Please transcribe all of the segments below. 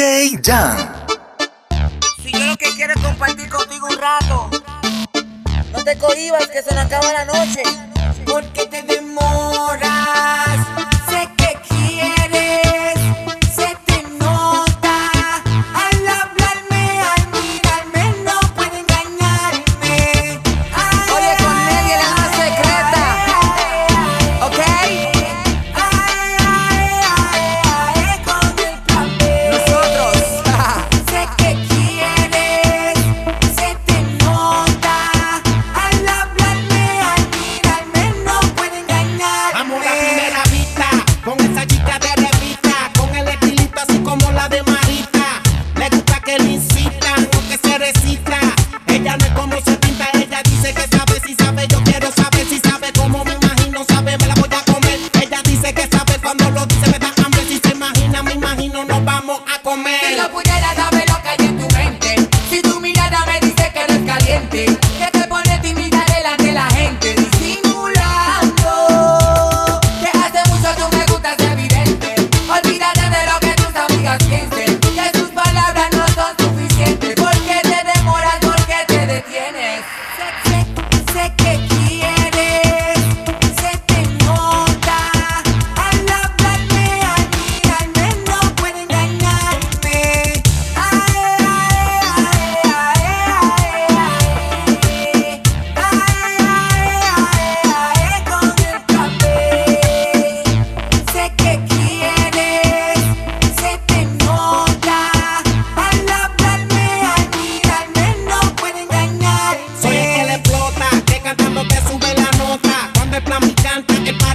Jan. Si yo lo que quiero compartir contigo un rato, no te cohibas que se nos acaba la noche. Porque te demoras. Cuando lo dice me If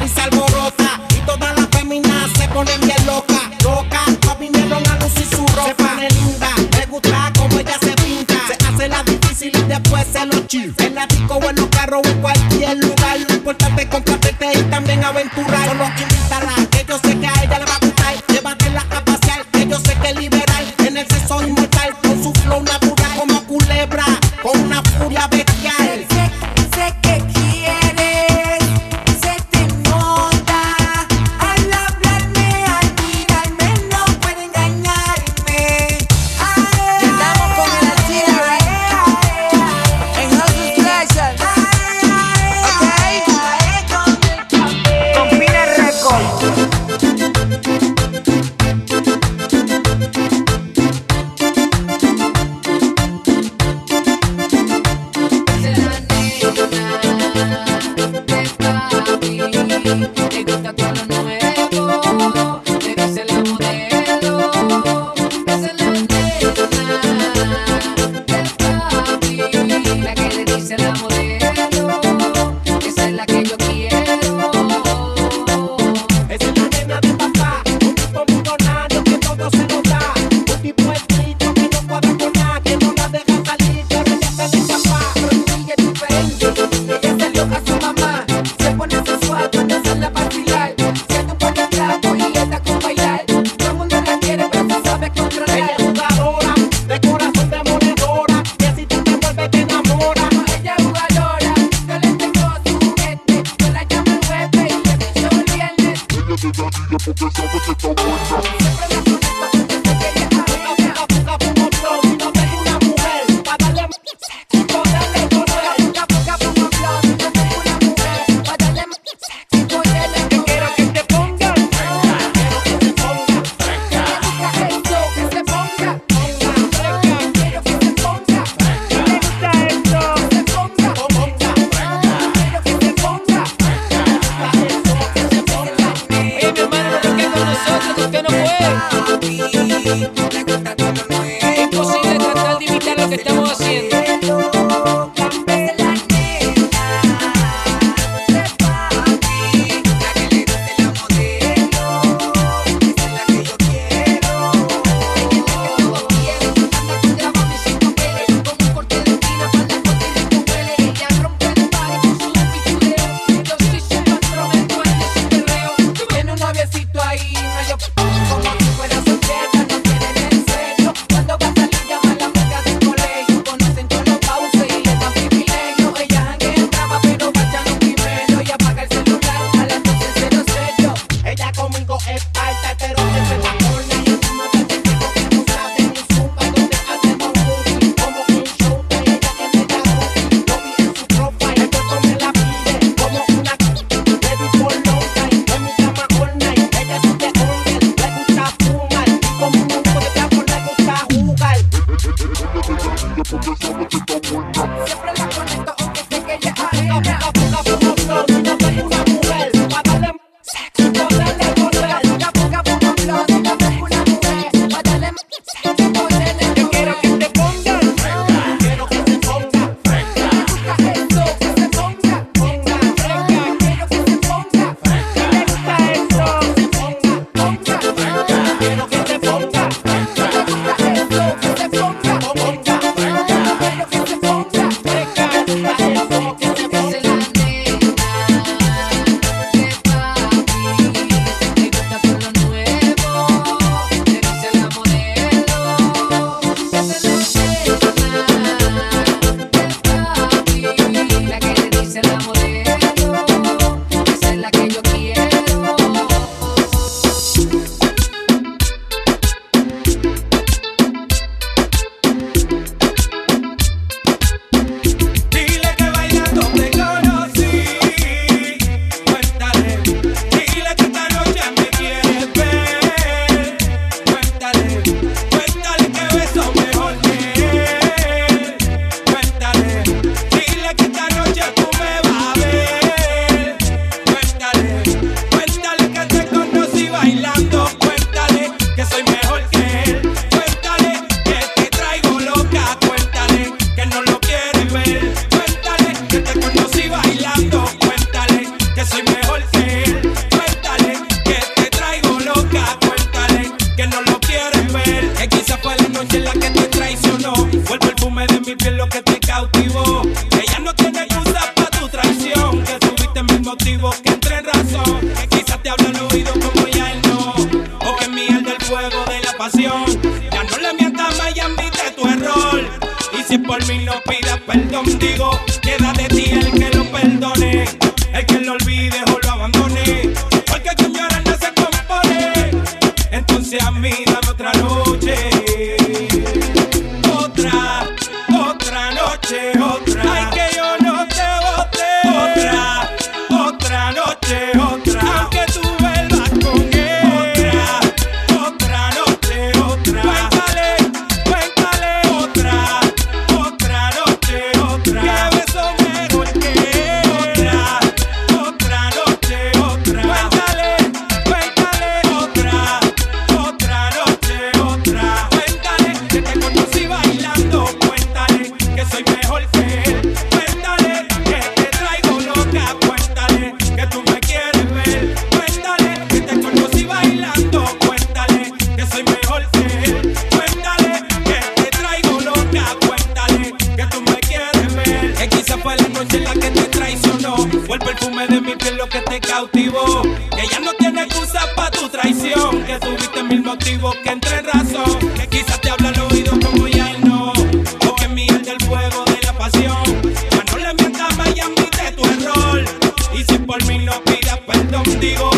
contigo.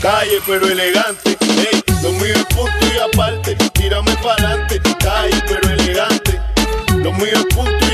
Calle pero elegante, ey, lo mío es punto y aparte, tírame pa'lante. Calle pero elegante, lo mío es punto y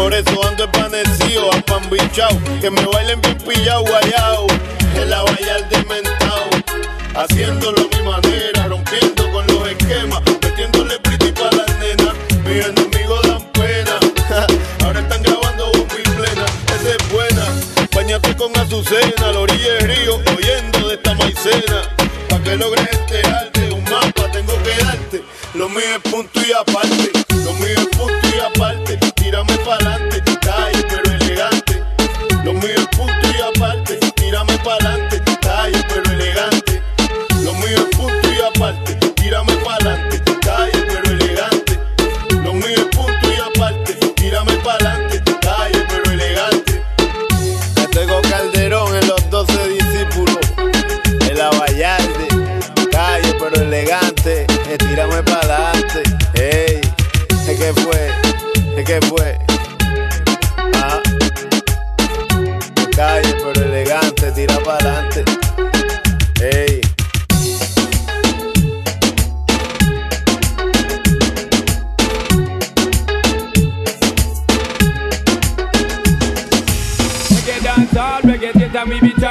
Por eso ando espanecido, apambichao. Que me bailen bien pillao, guayao. En la valla al dementao. Haciéndolo a mi manera, rompiendo con los esquemas. Metiéndole pretty para las nenas. Mis enemigos dan pena. Ahora están grabando bomba y plena. Esa es buena. Bañate con azucena, la orilla del río, oyendo de esta maicena. Pa' que logres enterarte, un mapa tengo que darte. Lo mío es punto y aparte. Lo mío es punto y aparte.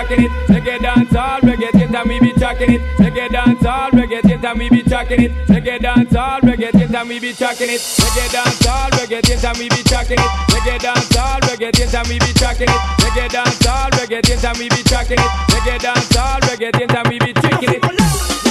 Tracking it. Reggae dance all, reggae it and we be tracking it. Reggae dance all, reggae it and we be tracking it. Reggae dance all, reggae it and we be tracking it. Reggae dance all, reggae it and we be tracking it. Reggae dance all, reggae it and we be tracking it. Reggae dance all, reggae it and we be tracking it. Reggae dance all, reggae it and we be tracking it.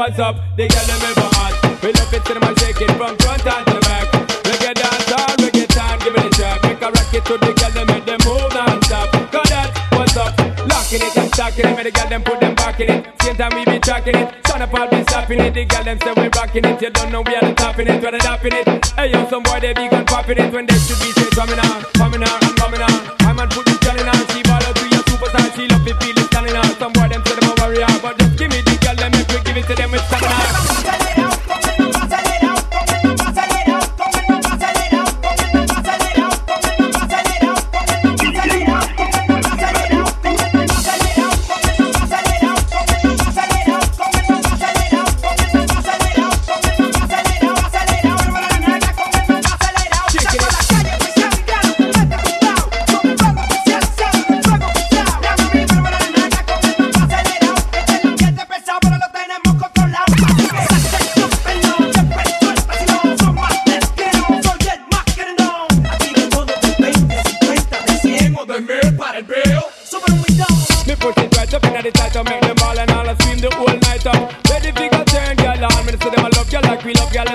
What's up. The girl them ever hot. We love it to them and take it from front and to the back. Reggae dance all, reggae time, give it a trap. Make a rock it to the girl them make them move non-stop. Cause that's what's up. Locking it and stocking it, make the girl them put them back in it. Same time we be tracking it. Son of all be stopping it. The girl them say we rocking it. You don't know we are the topping it, we're the topping it. Hey yo, some boy they be gun popping it when they should be straight coming on, coming on, and coming on. I'm on put this girl in on. She ball out to your superstar. She love it, feel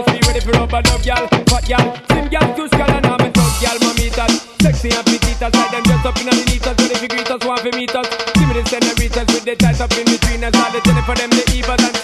girl. Be ready for rubber dub girl, fat girl, slim girl, two skull and I'm a tough girl, mamitas, sexy and petitas. Like them dress up inna the neatest, ready fi greet us, want fi meet us. Give me the senoritas with the tight up in between us. All the ten for them, the Evas and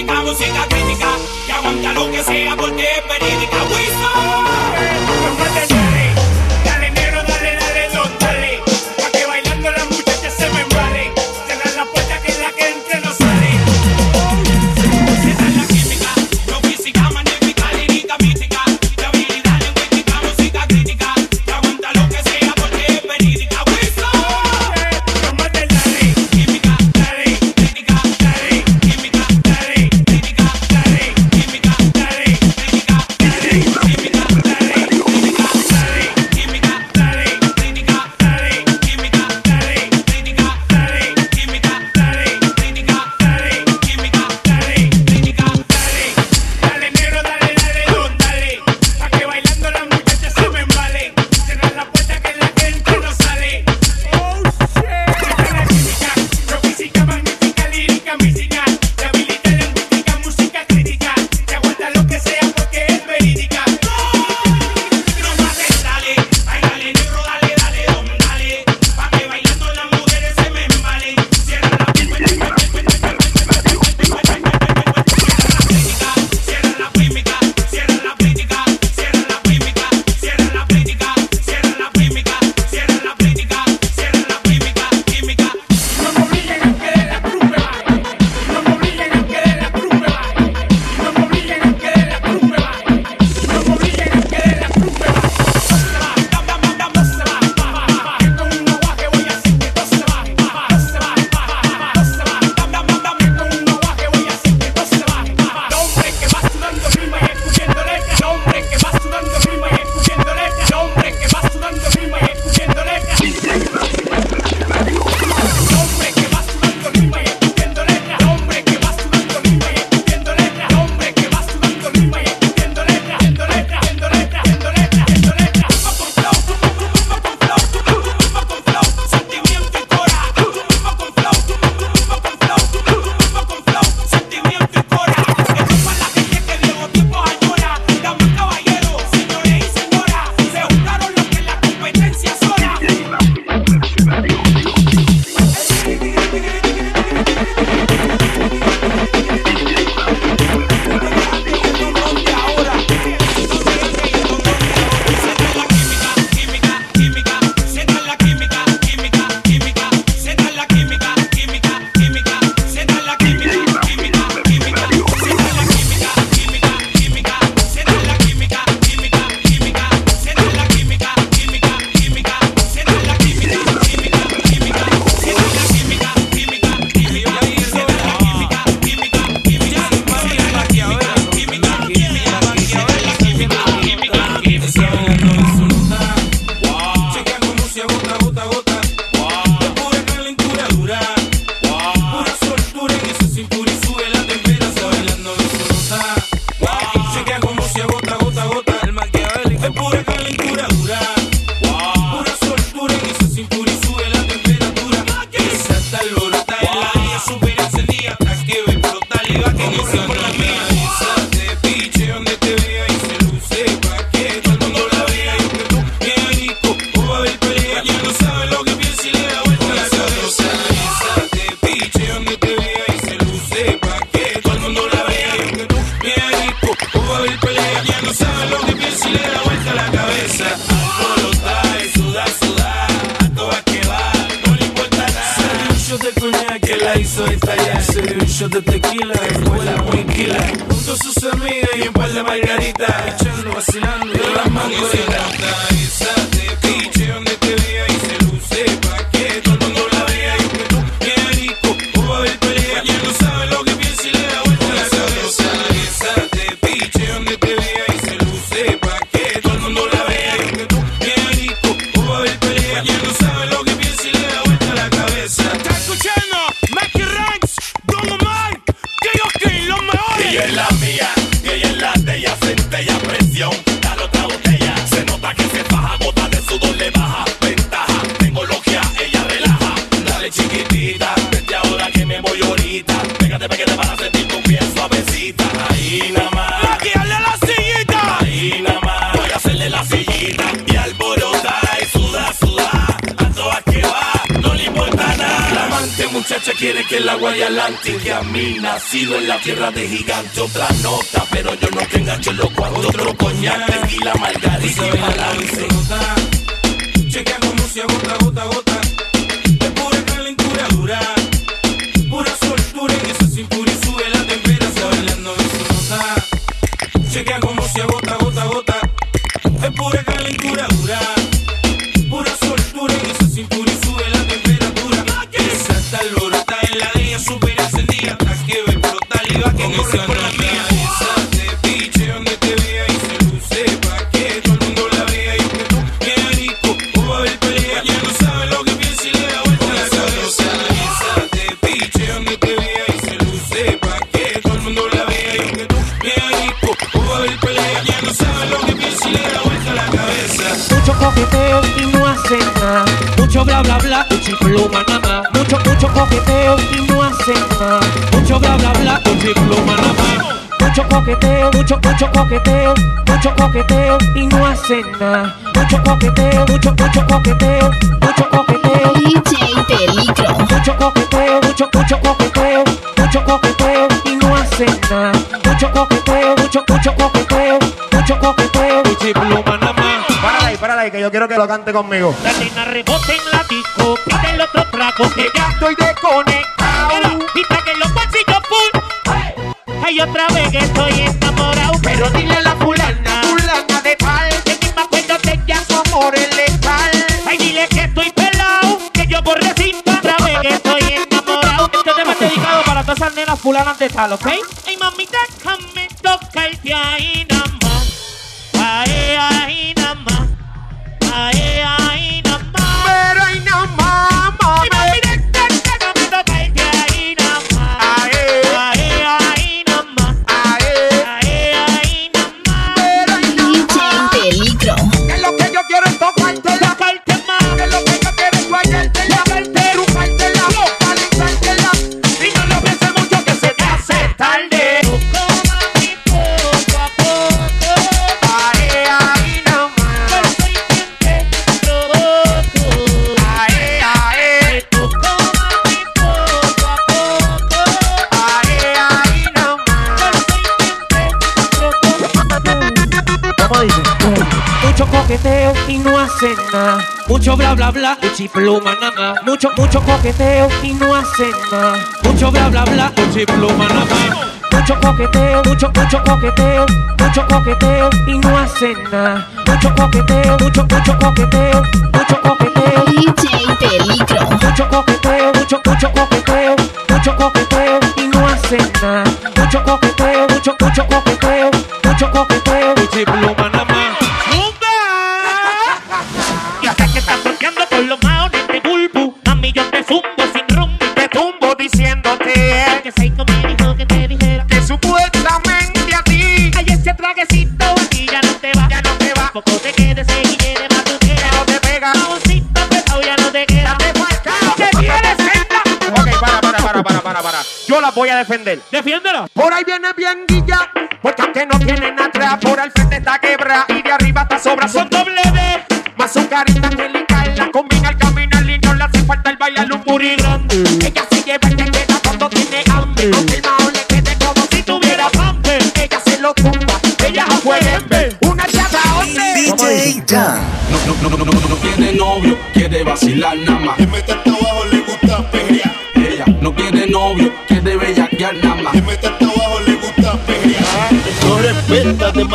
lingüística, música crítica, que aguanta lo que sea porque es verídica. Dale Se dio un shot de tequila, quiere que el agua y que a mí nacido en la tierra de gigante otra nota pero yo no que engancho los cuantos otro coñac tequila margarita y balance Chequea como se agota, gota, gota. De pura calentura dura. Pura soltura en esa cintura y sube la temperatura. Bailando en su nota. Chequea bla bla bla, mucho pluma nada más. Mucho, mucho coqueteo y no hacen nada. Mucho bla bla bla, mucho pluma nada más. Mucho coqueteo, mucho, mucho coqueteo, mucho coqueteo y no hacen nada. Mucho coqueteo, mucho, mucho coqueteo, mucho coqueteo. DJ Peligro. Mucho coqueteo, mucho, mucho coqueteo, mucho coqueteo y no hacen nada. Mucho coqueteo, mucho, mucho coqueteo, mucho coqueteo, mucho pluma nada más. Ahí, que yo quiero que lo cante conmigo. La nena rebote en la disco, pide el otro trago que ya estoy desconectado. Y trague los bolsillos full. Hay otra vez que estoy enamorado, pero dile a la fulana, fulana de tal, que ni me acuerdo de ella su amor es letal. Ay, dile que estoy pelado, que yo por recinto otra vez que estoy enamorado. Este tema es dedicado para todas esas nenas fulanas de tal, ¿ok? Ay, mami, déjame tocarte ahí nada más. Ahí, ahí nada más. Ahí, ahí nada más. Pero ahí nada más, no hacen nada. Mucho bla bla bla, pluma nada más. Mucho, mucho coqueteo y no hacen nada. Mucho bla bla bla, pluma nada más. Mucho coqueteo, mucho, mucho coqueteo, mucho coqueteo y no hacen nada. Mucho coqueteo, mucho, mucho coqueteo, mucho coqueteo. DJ Peligro. Mucho coqueteo, mucho, mucho coqueteo, mucho coqueteo y no hacen nada. Mucho coqueteo, mucho, mucho coqueteo, mucho coqueteo. Pluma nada más. Voy a defender. Defiéndela. Por ahí viene bien guilla, porque aunque no tienen atrás, por al frente está quebra y de arriba está sobra. Son doble D. Más su carita angelical, la combina al caminar y no le hace falta el bailar un grande. Ella se lleva el que queda cuando tiene hambre. Aunque el mao le quede como si tuviera hambre. Ella se lo tumba, ella juega en vez. Una chata once. DJ Dan. No, no, no, no, no, no tiene novio, quiere vacilar nada más.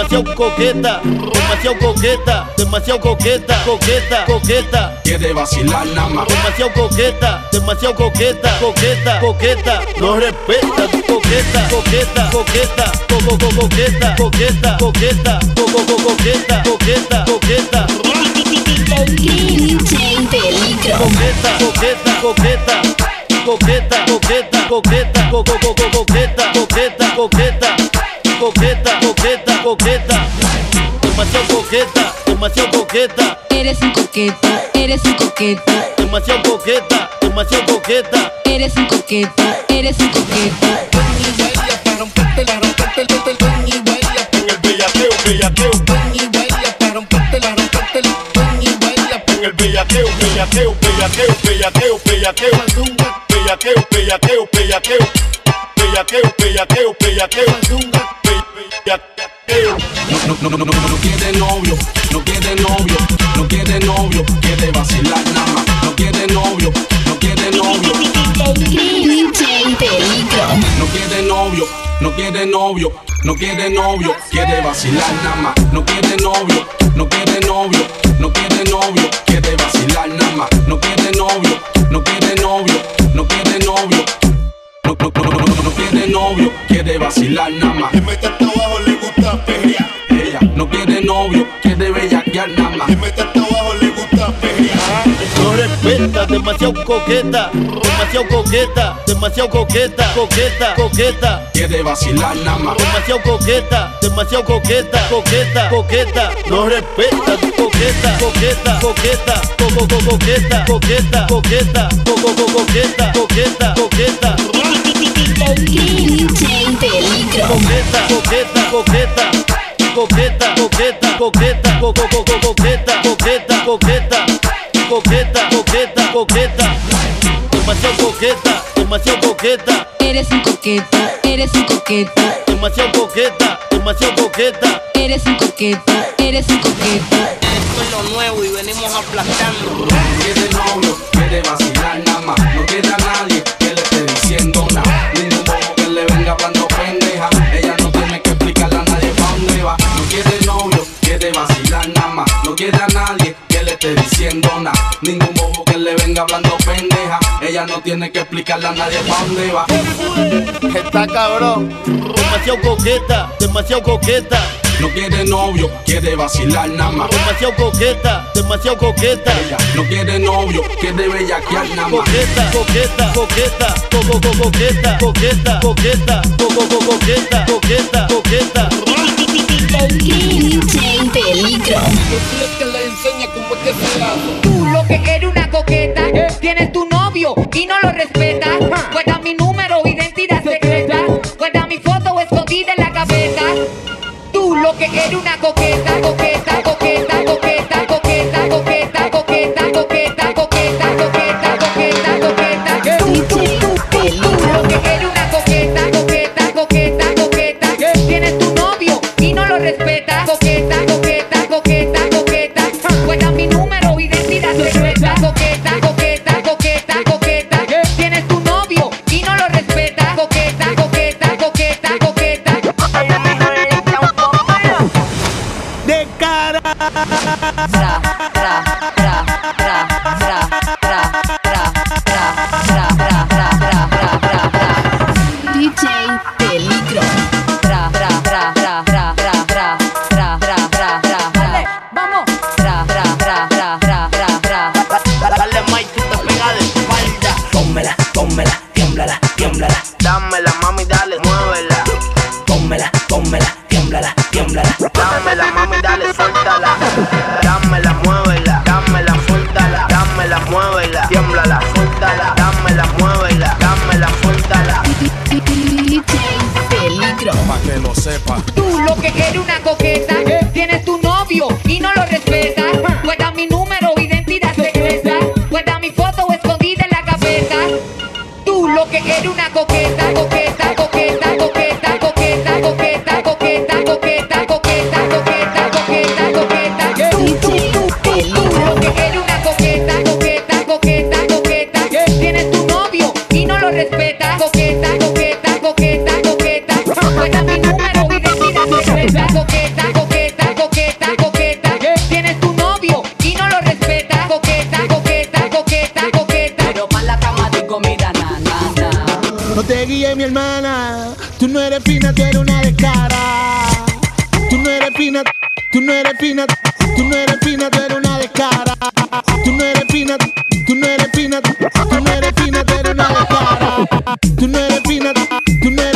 Demasiado coqueta, demasiado coqueta, demasiado coqueta, coqueta, coqueta, Quiere vacilar nada más. demasiado coqueta, demasiado coqueta, coqueta, coqueta, no respeta, coqueta, coqueta, coqueta, coco, coco, coqueta, coqueta, coqueta, coco, coco, coqueta, coqueta, coqueta, coqueta, coqueta, coqueta, coqueta, coqueta, coqueta, coco, coqueta, coqueta, coqueta, coqueta, coqueta, coqueta, demasiado coqueta, demasiado coqueta. Eres un coqueta, eres un coqueta, Demasiado coqueta, demasiado coqueta. eres un coqueta, eres un coqueta. Y baila para romperte la romperte el el ven y baila En el bellaqueo, bellaqueo, ven y baila para romperte la romperte el ven y baila en el bellaqueo, bellaqueo, bellaqueo, bellaqueo, bellaqueo, bellaqueo, bellaqueo, bellaqueo, bellaqueo, bellaqueo, bellaqueo. No, no, quiere novio, no quiere novio, no quiere novio, quiere vacilar nada. No quiere novio, no quiere novio, no quiere novio, no quiere novio, no quiere novio, vacilar nada más. No quiere novio, no quiere novio, no quiere novio, quiere vacilar nada más. No quiere novio, no quiere novio, no quiere novio. No, no, no, no, no, no quiere novio, quiere vacilar nada más. Novio, quiere bellaquear nada más. Que mete hasta abajo, le gusta pelear. No respeta, demasiado coqueta, demasiado coqueta, demasiado coqueta, coqueta, coqueta. Quiere vacilar nada más. Demasiado coqueta, demasiado coqueta, coqueta, coqueta, no respeta, coqueta, coqueta, coqueta, coco, coco, coqueta, coqueta, coqueta, coco, coco, coqueta, coqueta, coqueta, DJ Peligro. coqueta, coqueta, coqueta, coqueta, coqueta, coqueta, coco, coco, coqueta, coqueta, coqueta, coqueta, coqueta, coqueta, demasiado coqueta, demasiado coqueta. Eres un coqueta, eres un coqueta, Demasiado coqueta, demasiado coqueta. eres un coqueta, eres un coqueta. Esto es lo nuevo y venimos aplastando. quiere novio, quiere vacilar nada más. Tiene que explicarle a nadie pa' dónde va. Está cabrón. Demasiado coqueta, demasiado coqueta, No quiere novio, quiere vacilar nada más. demasiado coqueta, demasiado coqueta. Ella no quiere novio, quiere bellaquear nada más. Coqueta, coqueta, coqueta, coco, coco, coqueta, coqueta, coqueta, coco, coco, coqueta, coqueta, coqueta. DJ Peligro. que le enseña cómo es que se. Tú lo que eres una coqueta, tienes tu y no lo respetas. Guarda mi número, identidad secreta. Guarda mi foto escondida en la cabeza. Tú lo que eres una coqueta, coqueta, coqueta, coqueta, tú no eres pina, tú no eres pina, tú eres una descara. Tú no eres pina, tú no eres pina, tú no eres pina, tú eres una descara. Tú no eres pina, tú no eres